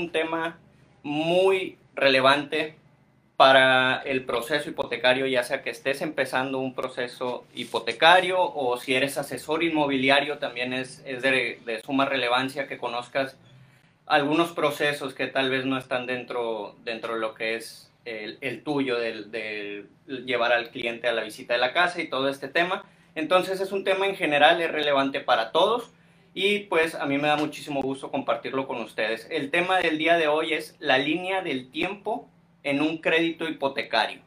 un tema muy relevante para el proceso hipotecario, ya sea que estés empezando un proceso hipotecario o si eres asesor inmobiliario, también es, de, suma relevancia que conozcas algunos procesos que tal vez no están dentro, dentro de lo que es el, tuyo, de, llevar al cliente a la visita de la casa y todo este tema. Entonces es un tema en general, es relevante para todos y pues a mí me da muchísimo gusto compartirlo con ustedes. El tema del día de hoy es la línea del tiempo en un crédito hipotecario.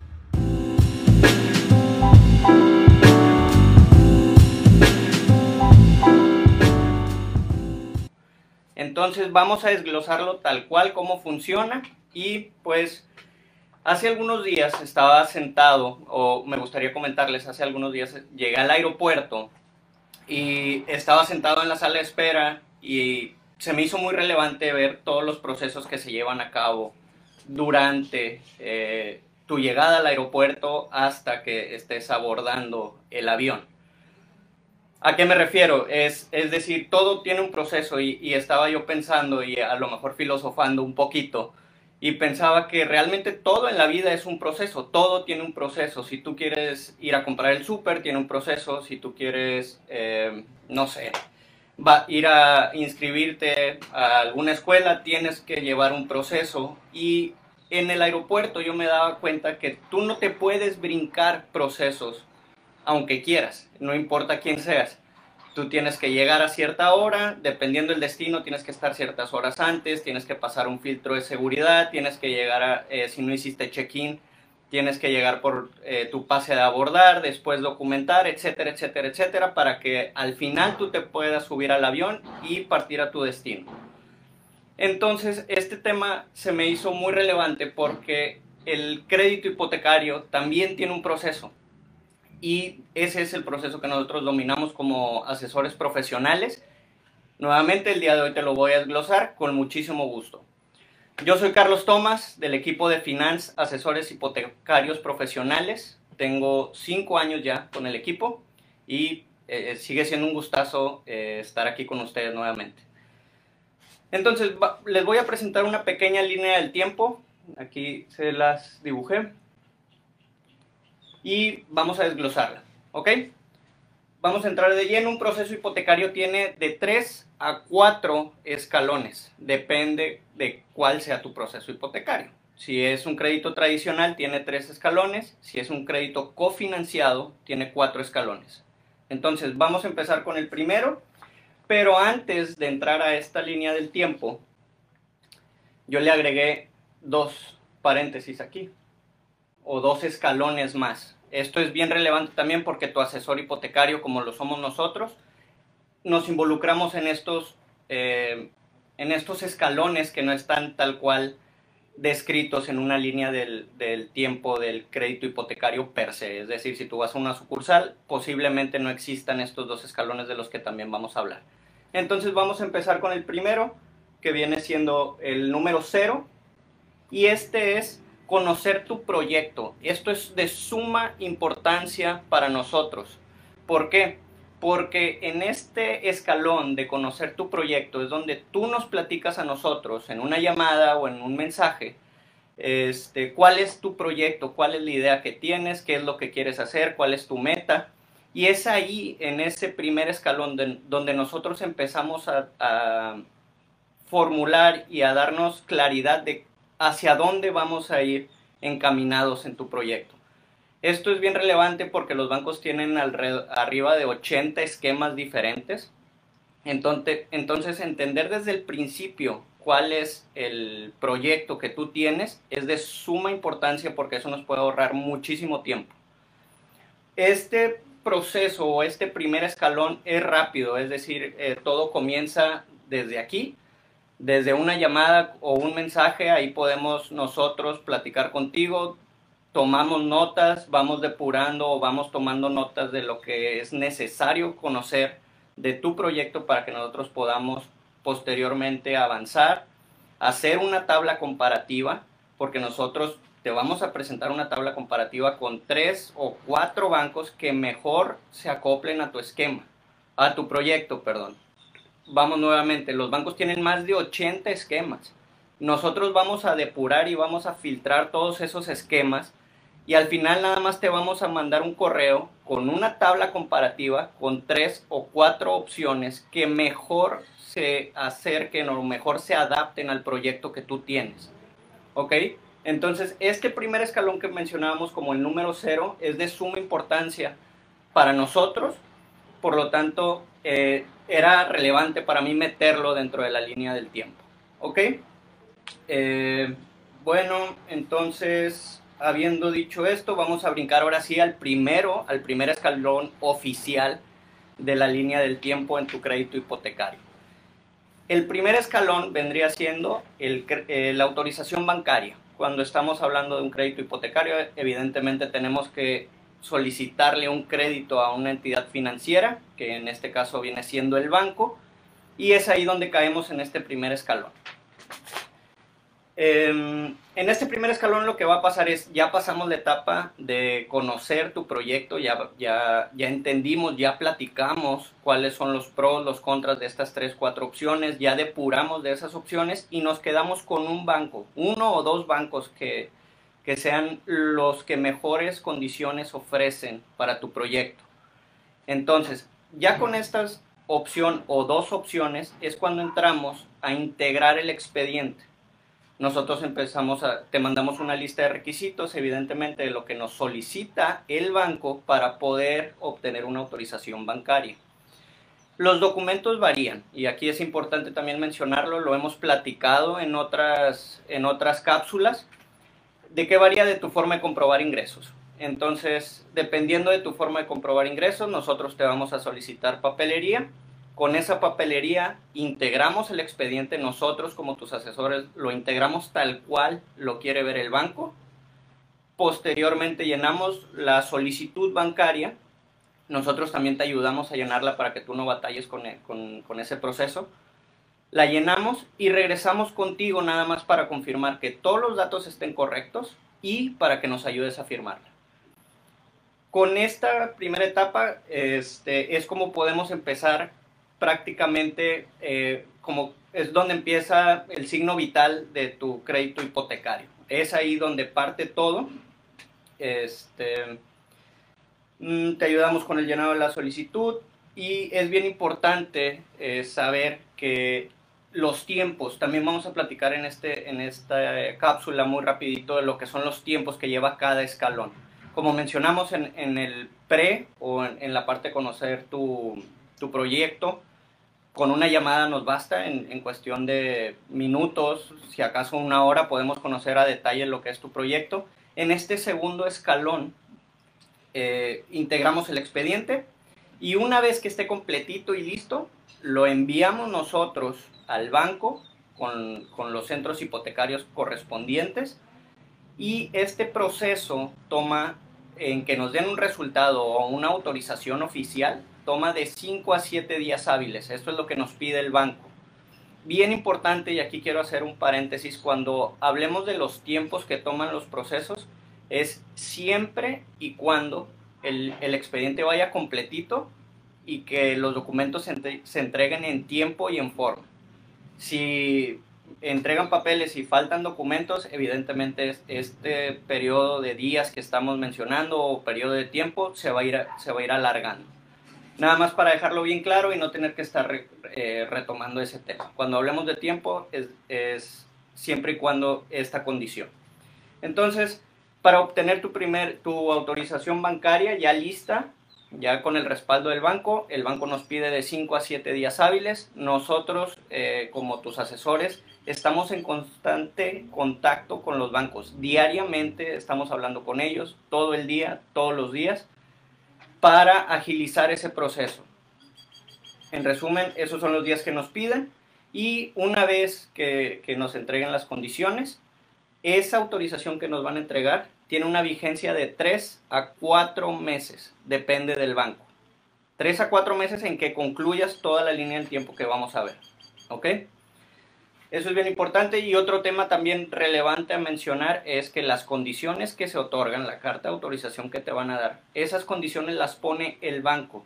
Entonces vamos a desglosarlo tal cual como funciona y pues hace algunos días estaba sentado o me gustaría comentarles, hace algunos días llegué al aeropuerto y estaba sentado en la sala de espera y se me hizo muy relevante ver todos los procesos que se llevan a cabo durante eh, tu llegada al aeropuerto hasta que estés abordando el avión. ¿A qué me refiero? Es, es decir, todo tiene un proceso y, y, estaba yo pensando y a lo mejor filosofando un poquito y pensaba que realmente todo en la vida es un proceso, todo tiene un proceso. Si tú quieres ir a comprar el súper, tiene un proceso. Si tú quieres, eh, no sé, va, ir a inscribirte a alguna escuela, tienes que llevar un proceso. Y en el aeropuerto yo me daba cuenta que tú no te puedes brincar procesos, aunque quieras, no importa quién seas. Tú tienes que llegar a cierta hora, dependiendo del destino, tienes que estar ciertas horas antes, tienes que pasar un filtro de seguridad, tienes que llegar a, eh, si no hiciste check-in, tienes que llegar por eh, tu pase de abordar, después documentar, etcétera, etcétera, etcétera, para que al final tú te puedas subir al avión y partir a tu destino. Entonces, este tema se me hizo muy relevante porque el crédito hipotecario también tiene un proceso y ese es el proceso que nosotros dominamos como asesores profesionales. Nuevamente, el día de hoy te lo voy a desglosar con muchísimo gusto. Yo soy Carlos Tomás del equipo de Finance Asesores Hipotecarios Profesionales. Tengo cinco años ya con el equipo y eh, sigue siendo un gustazo eh, estar aquí con ustedes nuevamente. Entonces, les voy a presentar una pequeña línea del tiempo. Aquí se las dibujé. Y vamos a desglosarla. ¿Ok? vamos a entrar de lleno. Un proceso hipotecario tiene de 3 a 4 escalones. Depende de cuál sea tu proceso hipotecario. Si es un crédito tradicional, tiene 3 escalones. Si es un crédito cofinanciado, tiene 4 escalones. Entonces, vamos a empezar con el primero. Pero antes de entrar a esta línea del tiempo, yo le agregué dos paréntesis aquí, o dos escalones más. Esto es bien relevante también porque tu asesor hipotecario, como lo somos nosotros, nos involucramos en estos, eh, en estos escalones que no están tal cual descritos en una línea del, del, tiempo del crédito hipotecario per se. Es decir, si tú vas a una sucursal, posiblemente no existan estos dos escalones de los que también vamos a hablar. Entonces vamos a empezar con el primero, que viene siendo el número cero, y este es conocer tu proyecto. Esto es de suma importancia para nosotros. ¿Por qué? Porque en este escalón de conocer tu proyecto es donde tú nos platicas a nosotros en una llamada o en un mensaje este, cuál es tu proyecto, cuál es la idea que tienes, qué es lo que quieres hacer, cuál es tu meta. Y es ahí, en ese primer escalón, donde nosotros empezamos a, a formular y a darnos claridad de hacia dónde vamos a ir encaminados en tu proyecto. Esto es bien relevante porque los bancos tienen arriba de 80 esquemas diferentes. Entonces, entonces, entender desde el principio cuál es el proyecto que tú tienes es de suma importancia porque eso nos puede ahorrar muchísimo tiempo. Este proceso o este primer escalón es rápido, es decir, eh, todo comienza desde aquí desde una llamada o un mensaje, ahí podemos nosotros platicar contigo, tomamos notas, vamos depurando o vamos tomando notas de lo que es necesario conocer de tu proyecto para que nosotros podamos posteriormente avanzar, hacer una tabla comparativa, porque nosotros te vamos a presentar una tabla comparativa con tres o cuatro bancos que mejor se acoplen a tu esquema, a tu proyecto, perdón vamos nuevamente, los bancos tienen más de 80 esquemas. nosotros vamos a depurar y vamos a filtrar todos esos esquemas y al final nada más te vamos a mandar un correo con una tabla comparativa con tres o cuatro opciones que mejor se acerquen o mejor se adapten al proyecto que tú tienes. ¿Ok? Entonces, este primer escalón que mencionábamos como el número cero es de suma importancia para nosotros, por lo tanto, eh, era relevante para mí meterlo dentro de la línea del tiempo. ¿Ok? Eh, bueno, entonces, habiendo dicho esto, vamos a brincar ahora sí al primero, al primer escalón oficial de la línea del tiempo en tu crédito hipotecario. El primer escalón vendría siendo eh, la autorización bancaria. Cuando estamos hablando de un crédito hipotecario, evidentemente tenemos que solicitarle un crédito a una entidad financiera, que en este caso viene siendo el banco, y es ahí donde caemos en este primer escalón. Em, en este primer escalón lo que va a pasar es, ya pasamos la etapa de conocer tu proyecto, ya, ya, ya entendimos, ya platicamos cuáles son los pros, los contras de estas tres, cuatro opciones, ya depuramos de esas opciones y nos quedamos con un banco, uno o dos bancos que, que sean los que mejores condiciones ofrecen para tu proyecto. Entonces, ya con estas opción o dos opciones es cuando entramos a integrar el expediente nosotros empezamos a, te mandamos una lista de requisitos, evidentemente de lo que nos solicita el banco para poder obtener una autorización bancaria. Los documentos varían y aquí es importante también mencionarlo, lo hemos platicado en otras, en otras cápsulas, de qué varía de tu forma de comprobar ingresos. Entonces, dependiendo de tu forma de comprobar ingresos, nosotros te vamos a solicitar papelería con esa papelería integramos el expediente nosotros como tus asesores, lo integramos tal cual lo quiere ver el banco. Posteriormente llenamos la solicitud bancaria. Nosotros también te ayudamos a llenarla para que tú no batalles con, e, con ese proceso. La llenamos y regresamos contigo nada más para confirmar que todos los datos estén correctos y para que nos ayudes a firmarla con esta primera etapa este, es como podemos empezar prácticamente eh, como es donde empieza el signo vital de tu crédito hipotecario. Es ahí donde parte todo. Este, mm, te ayudamos con el llenado de la solicitud y es bien importante eh, saber que los tiempos, también vamos a platicar en, este, en esta cápsula muy rapidito de lo que son los tiempos que lleva cada escalón. Como mencionamos en, en el pre o en, en, la parte de conocer tu, tu proyecto, con una llamada nos basta en, cuestión de minutos, si acaso una hora, podemos conocer a detalle lo que es tu proyecto. En este segundo escalón eh, integramos el expediente y una vez que esté completito y listo, lo enviamos nosotros al banco con, con los centros hipotecarios correspondientes y este proceso toma en que nos den un resultado o una autorización oficial toma de 5 a 7 días hábiles. Esto es lo que nos pide el banco. Bien importante, y aquí quiero hacer un paréntesis, cuando hablemos de los tiempos que toman los procesos, es siempre y cuando el, expediente vaya completito y que los documentos se, entreguen en tiempo y en forma. Si entregan papeles y faltan documentos, evidentemente este periodo de días que estamos mencionando o periodo de tiempo se va a ir, se va a ir alargando. Nada más para dejarlo bien claro y no tener que estar eh, retomando ese tema. Cuando hablemos de tiempo es, siempre y cuando esta condición. Entonces, para obtener tu, primer, tu autorización bancaria ya lista, ya con el respaldo del banco, el banco nos pide de 5 a 7 días hábiles. Nosotros, eh, como tus asesores, estamos en constante contacto con los bancos. Diariamente estamos hablando con ellos, todo el día, todos los días para agilizar ese proceso. En resumen, esos son los días que nos piden y una vez que, nos entreguen las condiciones, esa autorización que nos van a entregar tiene una vigencia de 3 a 4 meses, depende del banco. 3 a 4 meses en que concluyas toda la línea del tiempo que vamos a ver. ¿Ok? Eso es bien importante y otro tema también relevante a mencionar es que las condiciones que se otorgan, la carta de autorización que te van a dar, esas condiciones las pone el banco.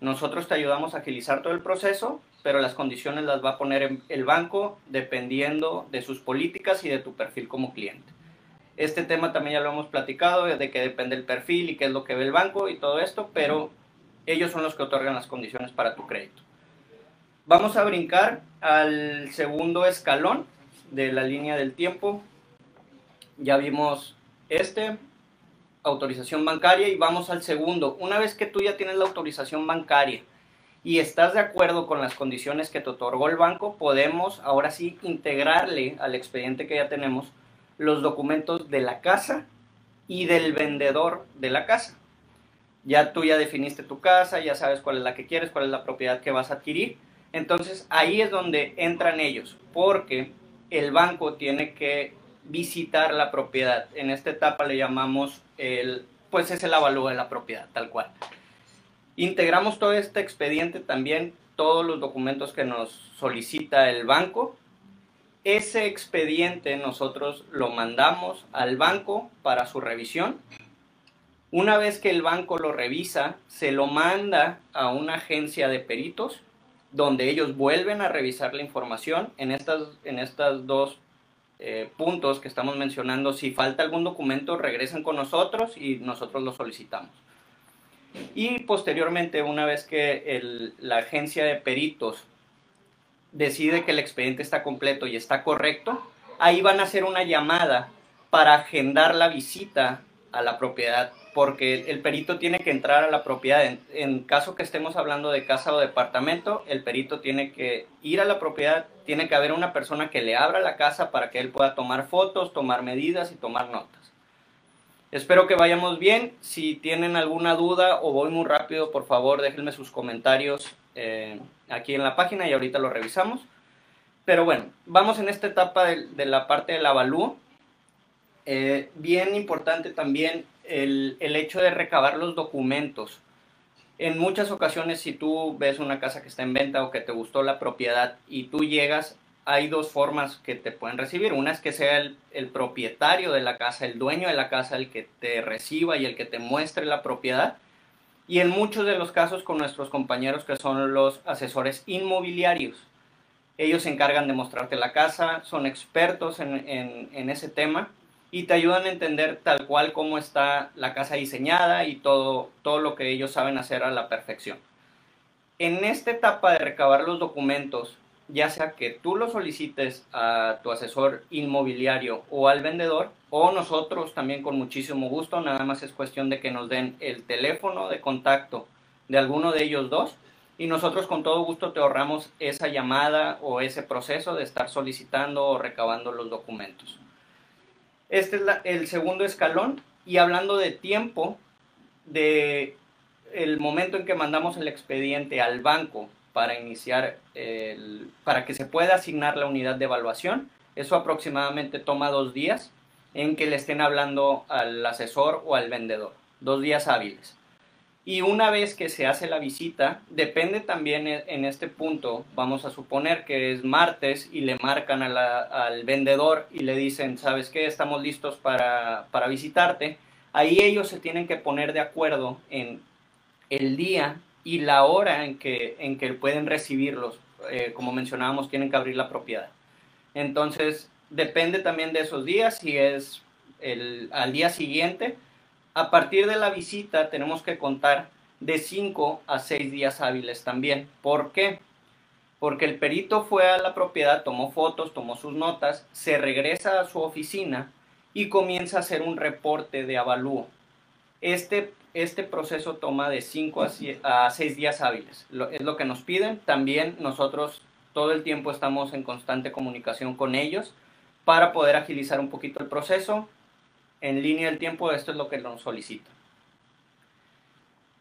Nosotros te ayudamos a agilizar todo el proceso, pero las condiciones las va a poner el banco dependiendo de sus políticas y de tu perfil como cliente. Este tema también ya lo hemos platicado, de que depende el perfil y qué es lo que ve el banco y todo esto, pero ellos son los que otorgan las condiciones para tu crédito. Vamos a brincar al segundo escalón de la línea del tiempo. Ya vimos este, autorización bancaria, y vamos al segundo. Una vez que tú ya tienes la autorización bancaria y estás de acuerdo con las condiciones que te otorgó el banco, podemos ahora sí integrarle al expediente que ya tenemos los documentos de la casa y del vendedor de la casa. Ya tú ya definiste tu casa, ya sabes cuál es la que quieres, cuál es la propiedad que vas a adquirir. Entonces ahí es donde entran ellos, porque el banco tiene que visitar la propiedad. En esta etapa le llamamos el, pues es el avalúo de la propiedad, tal cual. Integramos todo este expediente también, todos los documentos que nos solicita el banco ese expediente nosotros lo mandamos al banco para su revisión. Una vez que el banco lo revisa, se lo manda a una agencia de peritos donde ellos vuelven a revisar la información. En estas, en estas dos eh, puntos que estamos mencionando, si falta algún documento, regresan con nosotros y nosotros lo solicitamos. Y posteriormente, una vez que la agencia de peritos decide que el expediente está completo y está correcto, ahí van a hacer una llamada para agendar la visita a la propiedad, porque el perito tiene que entrar a la propiedad. En, caso que estemos hablando de casa o departamento, el perito tiene que ir a la propiedad, tiene que haber una persona que le abra la casa para que él pueda tomar fotos, tomar medidas y tomar notas. Espero que vayamos bien. Si tienen alguna duda o voy muy rápido, por favor déjenme sus comentarios eh, aquí en la página y ahorita lo revisamos. Pero bueno, vamos en esta etapa de, la parte del avalúo. Eh, bien importante también el, el, hecho de recabar los documentos. En muchas ocasiones, si tú ves una casa que está en venta o que te gustó la propiedad y tú llegas, hay dos formas que te pueden recibir. Una es que sea el, el propietario de la casa, el dueño de la casa, el que te reciba y el que te muestre la propiedad y en muchos de los casos con nuestros compañeros que son los asesores inmobiliarios. Ellos se encargan de mostrarte la casa, son expertos en, ese tema y te ayudan a entender tal cual cómo está la casa diseñada y todo, todo lo que ellos saben hacer a la perfección. En esta etapa de recabar los documentos, ya sea que tú lo solicites a tu asesor inmobiliario o al vendedor, o nosotros también con muchísimo gusto, nada más es cuestión de que nos den el teléfono de contacto de alguno de ellos dos y nosotros con todo gusto te ahorramos esa llamada o ese proceso de estar solicitando o recabando los documentos. Este es el segundo escalón y hablando de tiempo, de el momento en que mandamos el expediente al banco para iniciar, para que se pueda asignar la unidad de evaluación. Eso aproximadamente toma dos días en que le estén hablando al asesor o al vendedor, dos días hábiles. Y una vez que se hace la visita, depende también e, en este punto, vamos a suponer que es martes y le marcan al vendedor y le dicen, ¿sabes qué? Estamos listos para, para visitarte. Ahí ellos se tienen que poner de acuerdo en el día y la hora en que, en que pueden recibirlos. Eh, como mencionábamos, tienen que abrir la propiedad. Entonces, depende también de esos días, si es el, al día siguiente. A partir de la visita tenemos que contar de 5 a 6 días hábiles también. ¿Por qué? Porque el perito fue a la propiedad, tomó fotos, tomó sus notas, se regresa a su oficina y comienza a hacer un reporte de avalúo. Este este proceso toma de 5 a 6 días hábiles. es lo que nos piden. También nosotros todo el tiempo estamos en constante comunicación con ellos para poder agilizar un poquito el proceso. En línea del tiempo esto es lo que nos solicitan.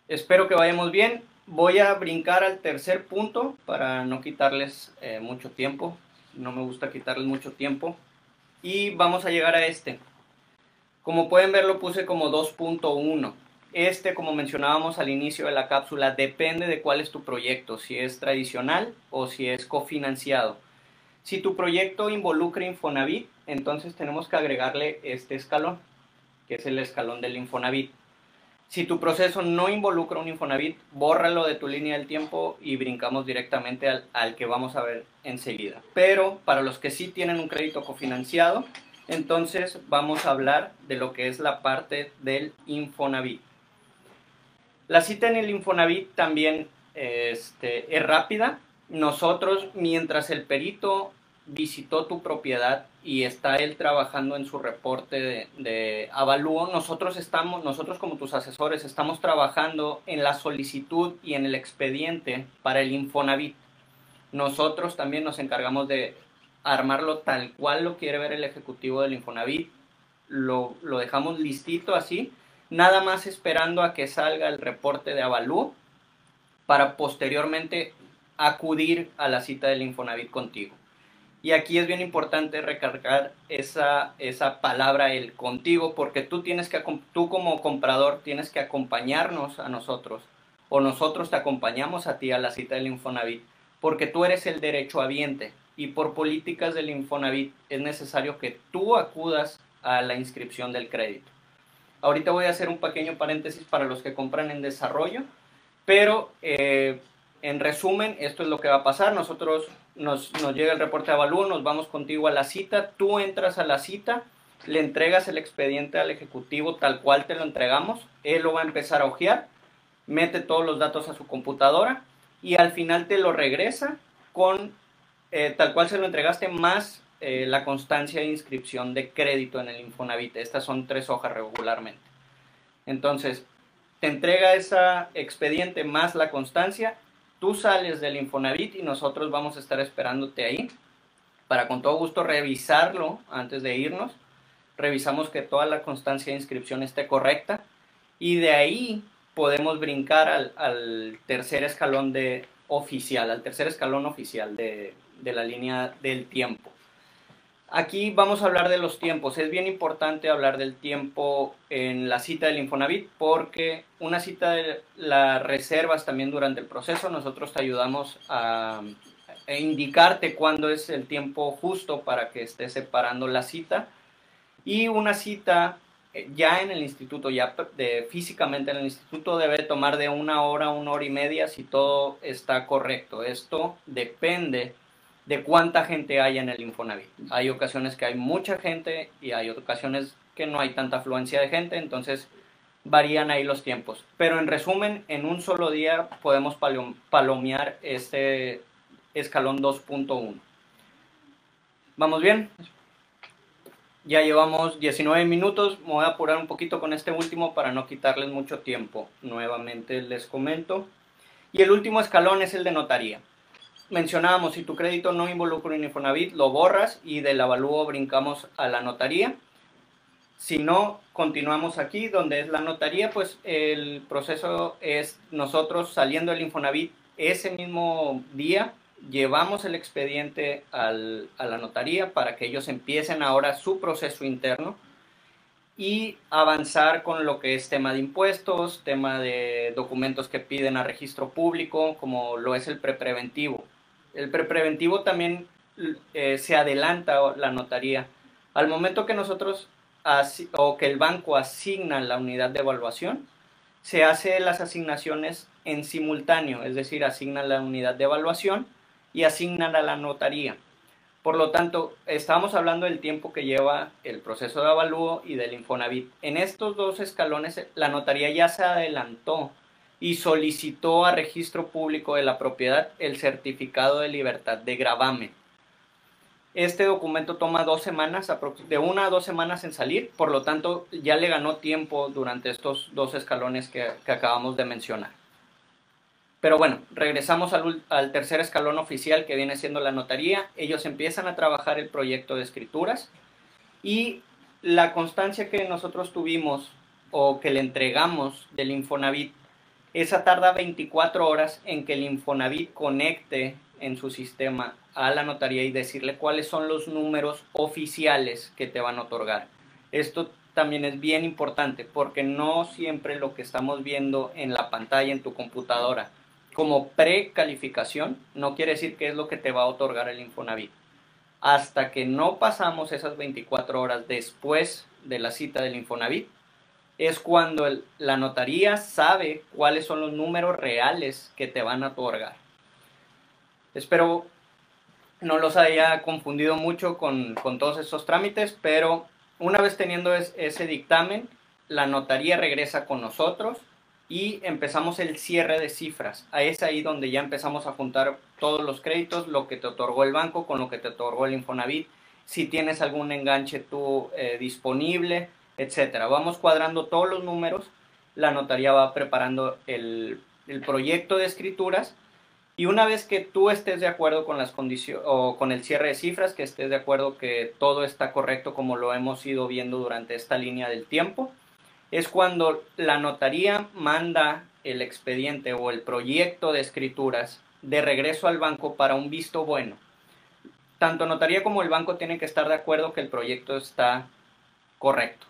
Espero que vayamos bien. Voy a brincar al tercer punto para no quitarles eh, mucho tiempo. No me gusta quitarles mucho tiempo. Y vamos a llegar a este. Como pueden ver lo puse como 2.1 este, como mencionábamos al inicio de la cápsula, depende de cuál es tu proyecto, si es tradicional o si es cofinanciado. Si tu proyecto involucra Infonavit, entonces tenemos que agregarle este escalón, que es el escalón del Infonavit. Si tu proceso no involucra un Infonavit, bórralo de tu línea del tiempo y brincamos directamente al, al, que vamos a ver enseguida. Pero para los que sí tienen un crédito cofinanciado, entonces vamos a hablar de lo que es la parte del Infonavit. La cita en el Infonavit también este, es rápida. Nosotros, mientras el perito visitó tu propiedad y está él trabajando en su reporte de, de, avalúo, nosotros estamos, nosotros como tus asesores, estamos trabajando en la solicitud y en el expediente para el Infonavit. Nosotros también nos encargamos de armarlo tal cual lo quiere ver el ejecutivo del Infonavit. Lo, lo dejamos listito así, nada más esperando a que salga el reporte de avalúo para posteriormente acudir a la cita del Infonavit contigo. Y aquí es bien importante recargar esa, esa palabra, el contigo, porque tú, tienes que, tú como comprador tienes que acompañarnos a nosotros, o nosotros te acompañamos a ti a la cita del Infonavit, porque tú eres el derecho habiente y por políticas del Infonavit es necesario que tú acudas a la inscripción del crédito. Ahorita voy a hacer un pequeño paréntesis para los que compran en desarrollo, pero eh, en resumen, esto es lo que va a pasar. Nosotros nos, llega el reporte de avalúo, nos vamos contigo a la cita, tú entras a la cita, le entregas el expediente al ejecutivo tal cual te lo entregamos, él lo va a empezar a ojear, mete todos los datos a su computadora y al final te lo regresa con eh, tal cual se lo entregaste más eh, la constancia de inscripción de crédito en el Infonavit. Estas son tres hojas regularmente. Entonces, te entrega ese expediente más la constancia Tú sales del Infonavit y nosotros vamos a estar esperándote ahí para con todo gusto revisarlo antes de irnos. Revisamos que toda la constancia de inscripción esté correcta y de ahí podemos brincar al, tercer escalón de oficial, al tercer escalón oficial de la línea del tiempo. Aquí vamos a hablar de los tiempos. Es bien importante hablar del tiempo en la cita del Infonavit porque una cita de reservas también durante el proceso. Nosotros te ayudamos a, indicarte cuándo es el tiempo justo para que estés separando la cita. Y una cita eh, ya en el instituto, ya de, físicamente en el instituto debe tomar de una hora, una hora y media si todo está correcto. Esto depende de cuánta gente hay en el Infonavit. Hay ocasiones que hay mucha gente y hay ocasiones que no hay tanta afluencia de gente, entonces varían ahí los tiempos. Pero en resumen, en un solo día podemos palomear este escalón 2.1. ¿Vamos bien? Ya llevamos 19 minutos, me voy a apurar un poquito con este último para no quitarles mucho tiempo. Nuevamente les comento. Y el último escalón es el de notaría mencionábamos, si tu crédito no involucra un Infonavit, lo borras y del avalúo brincamos a la notaría. Si no, continuamos aquí, donde es la notaría, pues el proceso es nosotros saliendo del Infonavit ese mismo día, llevamos el expediente al, a la notaría para que ellos empiecen ahora su proceso interno y avanzar con lo que es tema de impuestos, tema de documentos que piden a registro público, como lo es el prepreventivo. El prepreventivo también eh, se adelanta la notaría. Al momento que nosotros o que el banco asigna la unidad de evaluación, se hace las asignaciones en simultáneo, es decir, asigna la unidad de evaluación y asignan a la notaría. Por lo tanto, estamos hablando del tiempo que lleva el proceso de avalúo y del Infonavit. En estos dos escalones, la notaría ya se adelantó y solicitó a registro público de la propiedad el certificado de libertad de gravamen. Este documento toma dos semanas, de una a dos semanas en salir, por lo tanto ya le ganó tiempo durante estos dos escalones que, acabamos de mencionar. Pero bueno, regresamos al, al, tercer escalón oficial que viene siendo la notaría. Ellos empiezan a trabajar el proyecto de escrituras y la constancia que nosotros tuvimos o que le entregamos del Infonavit esa tarda 24 horas en que el Infonavit conecte en su sistema a la notaría y decirle cuáles son los números oficiales que te van a otorgar. Esto también es bien importante porque no siempre lo que estamos viendo en la pantalla en tu computadora como precalificación no quiere decir que es lo que te va a otorgar el Infonavit. Hasta que no pasamos esas 24 horas después de la cita del Infonavit, es cuando la notaría sabe cuáles son los números reales que te van a otorgar. Espero no los haya confundido mucho con, todos estos trámites, pero una vez teniendo ese dictamen, la notaría regresa con nosotros y empezamos el cierre de cifras. Es ahí donde ya empezamos a juntar todos los créditos, lo que te otorgó el banco con lo que te otorgó el Infonavit, si tienes algún enganche tú eh, disponible, etcétera. Vamos cuadrando todos los números, la notaría va preparando el, el proyecto de escrituras y una vez que tú estés de acuerdo con las condiciones o con el cierre de cifras, que estés de acuerdo que todo está correcto como lo hemos ido viendo durante esta línea del tiempo, es cuando la notaría manda el expediente o el proyecto de escrituras de regreso al banco para un visto bueno. Tanto notaría como el banco tienen que estar de acuerdo que el proyecto está correcto.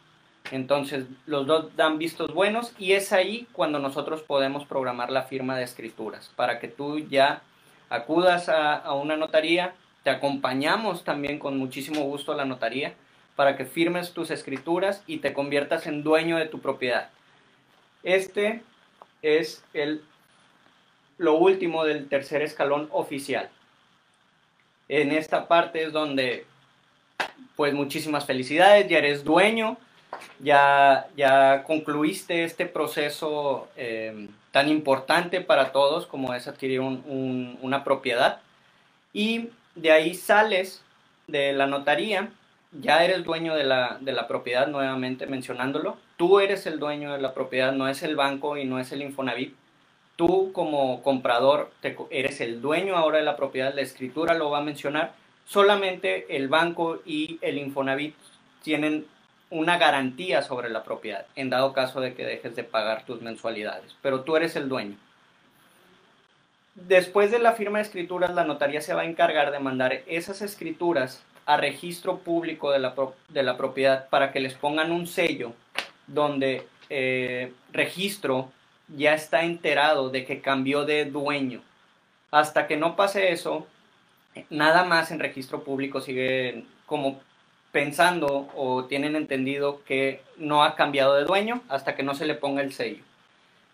Entonces los dos dan vistos buenos y es ahí cuando nosotros podemos programar la firma de escrituras para que tú ya acudas a, una notaría, te acompañamos también con muchísimo gusto a la notaría para que firmes tus escrituras y te conviertas en dueño de tu propiedad. Este es el, lo último del tercer escalón oficial. En esta parte es donde, pues muchísimas felicidades, ya eres dueño, ya, ya concluiste este proceso eh, tan importante para todos como es adquirir una propiedad. Y de ahí sales de la notaría ya eres dueño de la, de la propiedad, nuevamente mencionándolo. Tú eres el dueño de la propiedad, no es el banco y no es el Infonavit. Tú como comprador eres el dueño ahora de la propiedad, la escritura lo va a mencionar. Solamente el banco y el Infonavit tienen una garantía sobre la propiedad, en dado caso de que dejes de pagar tus mensualidades, pero tú eres el dueño. Después de la firma de escrituras, la notaría se va a encargar de mandar esas escrituras a registro público de la, de la propiedad para que les pongan un sello donde eh, registro ya está enterado de que cambió de dueño. Hasta que no pase eso, nada más en registro público sigue como pensando o tienen entendido que no ha cambiado de dueño hasta que no se le ponga el sello.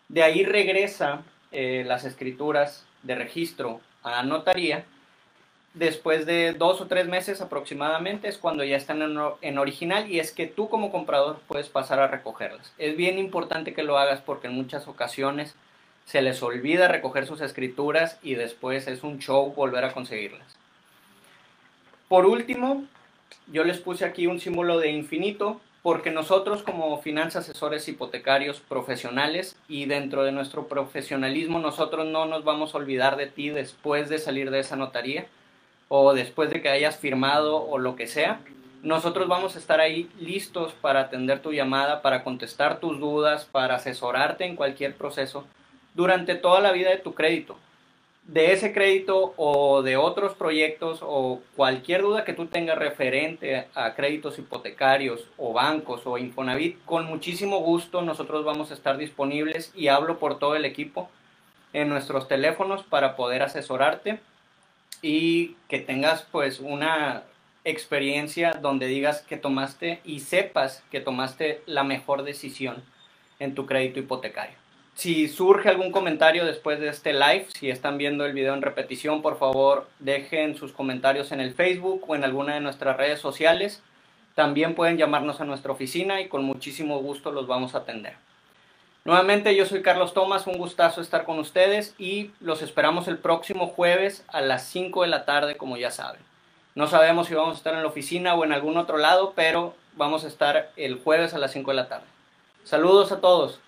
De ahí regresa eh, las escrituras de registro a notaría después de dos o tres meses aproximadamente es cuando ya están en, original y es que tú como comprador puedes pasar a recogerlas. Es bien importante que lo hagas porque en muchas ocasiones se les olvida recoger sus escrituras y después es un show volver a conseguirlas. Por último, yo les puse aquí un símbolo de infinito porque nosotros como finanzas asesores hipotecarios profesionales y dentro de nuestro profesionalismo nosotros no nos vamos a olvidar de ti después de salir de esa notaría o después de que hayas firmado o lo que sea, nosotros vamos a estar ahí listos para atender tu llamada, para contestar tus dudas, para asesorarte en cualquier proceso durante toda la vida de tu crédito. De ese crédito o de otros proyectos o cualquier duda que tú tengas referente a créditos hipotecarios o bancos o Infonavit, con muchísimo gusto nosotros vamos a estar disponibles y hablo por todo el equipo en nuestros teléfonos para poder asesorarte y que tengas pues una experiencia donde digas que tomaste y sepas que tomaste la mejor decisión en tu crédito hipotecario. Si surge algún comentario después de este live, si están viendo el video en repetición, por favor dejen sus comentarios en el Facebook o en alguna de nuestras redes sociales. También pueden llamarnos a nuestra oficina y con muchísimo gusto los vamos a atender. Nuevamente yo soy Carlos Tomás, un gustazo estar con ustedes y los esperamos el próximo jueves a las 5 de la tarde como ya saben. No sabemos si vamos a estar en la oficina o en algún otro lado, pero vamos a estar el jueves a las 5 de la tarde. Saludos a todos.